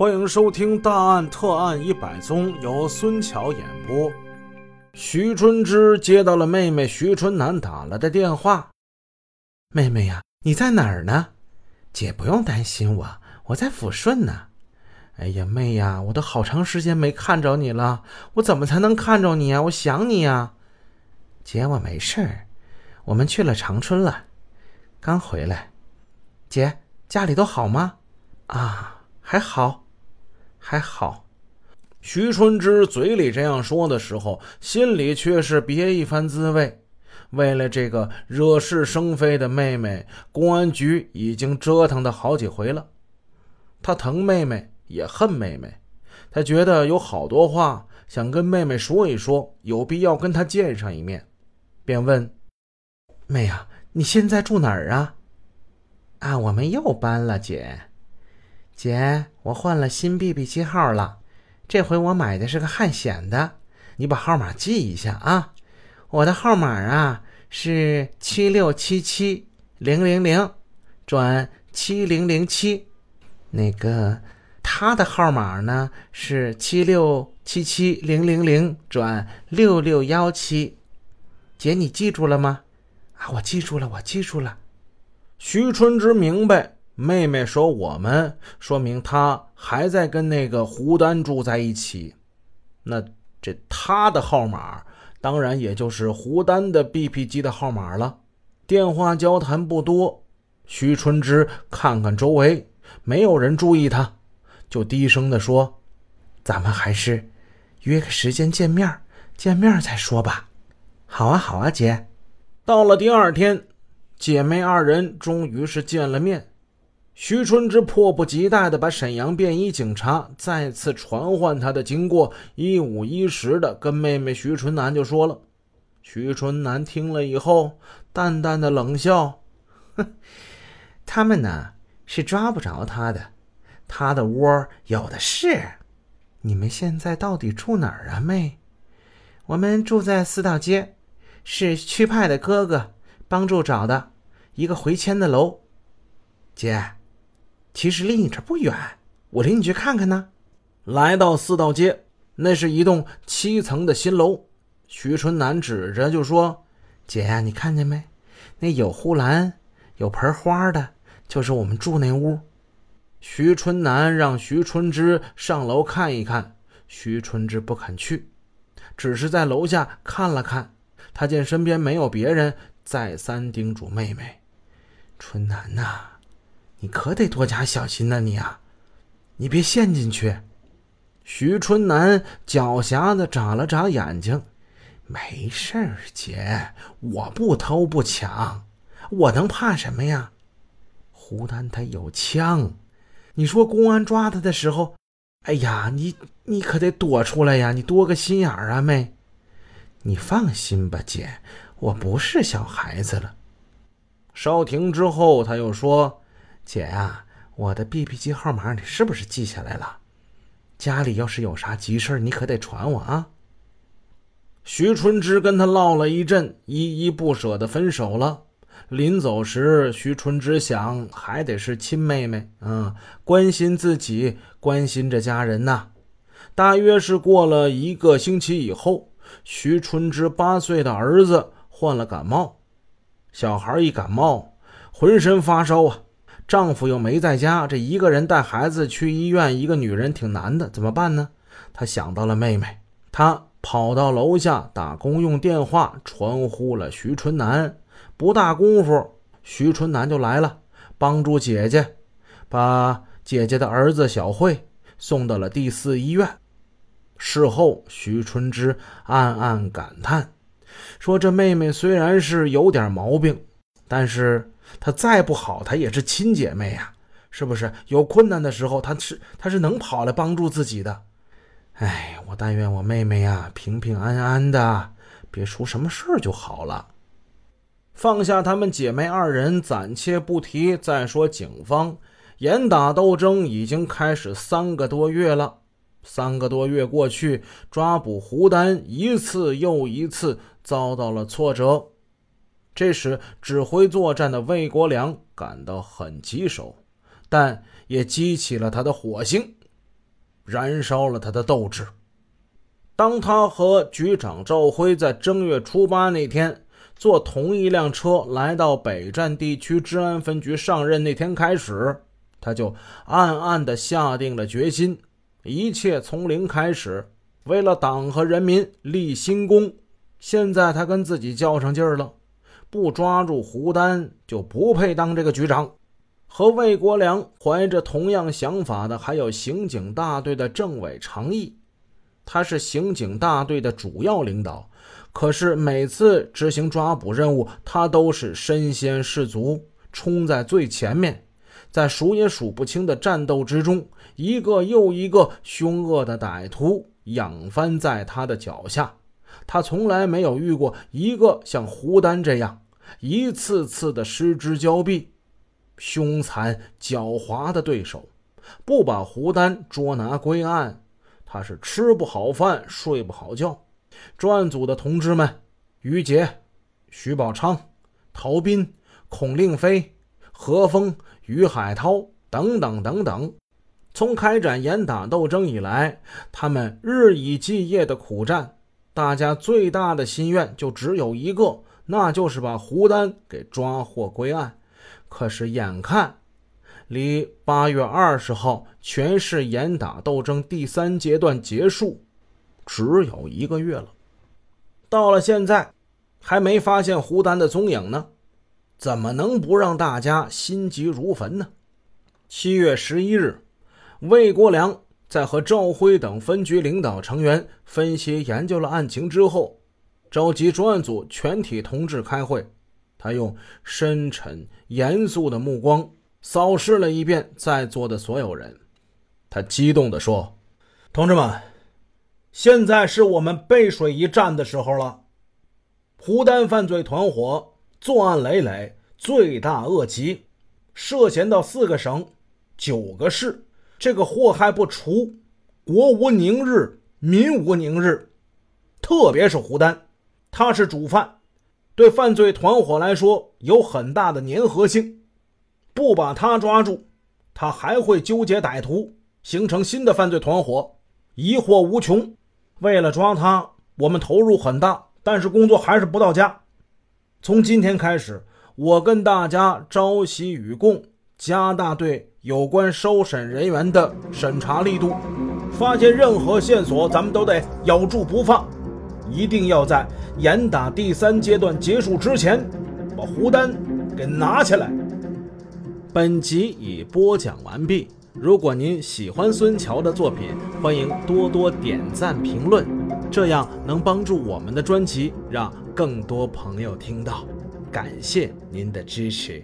欢迎收听《大案特案一百宗》，由孙桥演播。徐春枝接到了妹妹徐春楠打来的电话：“妹妹呀，你在哪儿呢？姐不用担心我，我在抚顺呢。哎呀，妹呀，我都好长时间没看着你了，我怎么才能看着你呀？我想你呀。姐，我没事儿，我们去了长春了，刚回来。姐，家里都好吗？啊，还好。”还好，徐春枝嘴里这样说的时候，心里却是别一番滋味。为了这个惹是生非的妹妹，公安局已经折腾的好几回了。他疼妹妹，也恨妹妹。他觉得有好多话想跟妹妹说一说，有必要跟她见上一面，便问：“妹呀，你现在住哪儿啊？”“啊，我们又搬了，姐。”姐，我换了新 BB 机号了，这回我买的是个汉显的，你把号码记一下啊。我的号码啊是七六七七零零零转七零零七，那个他的号码呢是七六七七零零零转六六幺七。姐，你记住了吗？啊，我记住了，我记住了。徐春枝明白。妹妹说：“我们说明她还在跟那个胡丹住在一起，那这他的号码当然也就是胡丹的 BP 机的号码了。电话交谈不多，徐春枝看看周围，没有人注意他，就低声的说：‘咱们还是约个时间见面，见面再说吧。’好啊，好啊，姐。到了第二天，姐妹二人终于是见了面。”徐春枝迫不及待地把沈阳便衣警察再次传唤他的经过一五一十地跟妹妹徐春楠就说了。徐春楠听了以后，淡淡的冷笑：“哼，他们呢是抓不着他的，他的窝有的是。你们现在到底住哪儿啊，妹？我们住在四道街，是区派的哥哥帮助找的一个回迁的楼，姐。”其实离你这不远，我领你去看看呢。来到四道街，那是一栋七层的新楼。徐春楠指着就说：“姐呀，你看见没？那有护栏、有盆花的，就是我们住那屋。”徐春楠让徐春枝上楼看一看，徐春枝不肯去，只是在楼下看了看。他见身边没有别人，再三叮嘱妹妹：“春楠呐。”你可得多加小心呐，你啊，你别陷进去。徐春楠狡黠的眨了眨眼睛，没事儿，姐，我不偷不抢，我能怕什么呀？胡丹他有枪，你说公安抓他的时候，哎呀，你你可得躲出来呀，你多个心眼儿啊，妹。你放心吧，姐，我不是小孩子了。稍停之后，他又说。姐呀，我的 B B 机号码你是不是记下来了？家里要是有啥急事你可得传我啊。徐春枝跟他唠了一阵，依依不舍的分手了。临走时，徐春枝想，还得是亲妹妹啊，关心自己，关心着家人呐。大约是过了一个星期以后，徐春枝八岁的儿子患了感冒。小孩一感冒，浑身发烧啊。丈夫又没在家，这一个人带孩子去医院，一个女人挺难的，怎么办呢？她想到了妹妹，她跑到楼下打公用电话，传呼了徐春楠。不大功夫，徐春楠就来了，帮助姐姐，把姐姐的儿子小慧送到了第四医院。事后，徐春枝暗暗感叹，说：“这妹妹虽然是有点毛病，但是……”她再不好，她也是亲姐妹呀，是不是？有困难的时候，她是她是能跑来帮助自己的。哎，我但愿我妹妹呀平平安安的，别出什么事儿就好了。放下她们姐妹二人，暂且不提。再说警方严打斗争已经开始三个多月了，三个多月过去，抓捕胡丹一次又一次遭到了挫折。这时，指挥作战的魏国良感到很棘手，但也激起了他的火星。燃烧了他的斗志。当他和局长赵辉在正月初八那天坐同一辆车来到北站地区治安分局上任那天开始，他就暗暗地下定了决心，一切从零开始，为了党和人民立新功。现在他跟自己较上劲儿了，不抓住胡丹就不配当这个局长。和魏国良怀着同样想法的还有刑警大队的政委常毅，他是刑警大队的主要领导，可是每次执行抓捕任务，他都是身先士卒，冲在最前面，在数也数不清的战斗之中，一个又一个凶恶的歹徒仰翻在他的脚下。他从来没有遇过一个像胡丹这样一次次的失之交臂、凶残狡猾的对手。不把胡丹捉拿归案，他是吃不好饭、睡不好觉。专案组的同志们，于杰、徐宝昌、陶斌、孔令飞、何峰、于海涛等等等等，从开展严打斗争以来，他们日以继夜的苦战。大家最大的心愿就只有一个，那就是把胡丹给抓获归案。可是眼看离八月二十号全市严打斗争第三阶段结束只有一个月了，到了现在还没发现胡丹的踪影呢，怎么能不让大家心急如焚呢？七月十一日，魏国良。在和赵辉等分局领导成员分析研究了案情之后，召集专案组全体同志开会。他用深沉严肃的目光扫视了一遍在座的所有人，他激动地说：“同志们，现在是我们背水一战的时候了。胡丹犯罪团伙作案累累，罪大恶极，涉嫌到四个省、九个市。”这个祸害不除，国无宁日，民无宁日。特别是胡丹，他是主犯，对犯罪团伙来说有很大的粘合性。不把他抓住，他还会纠结歹徒，形成新的犯罪团伙，疑惑无穷。为了抓他，我们投入很大，但是工作还是不到家。从今天开始，我跟大家朝夕与共，加大对。有关收审人员的审查力度，发现任何线索，咱们都得咬住不放，一定要在严打第三阶段结束之前，把胡丹给拿起来。本集已播讲完毕。如果您喜欢孙桥的作品，欢迎多多点赞评论，这样能帮助我们的专辑让更多朋友听到。感谢您的支持。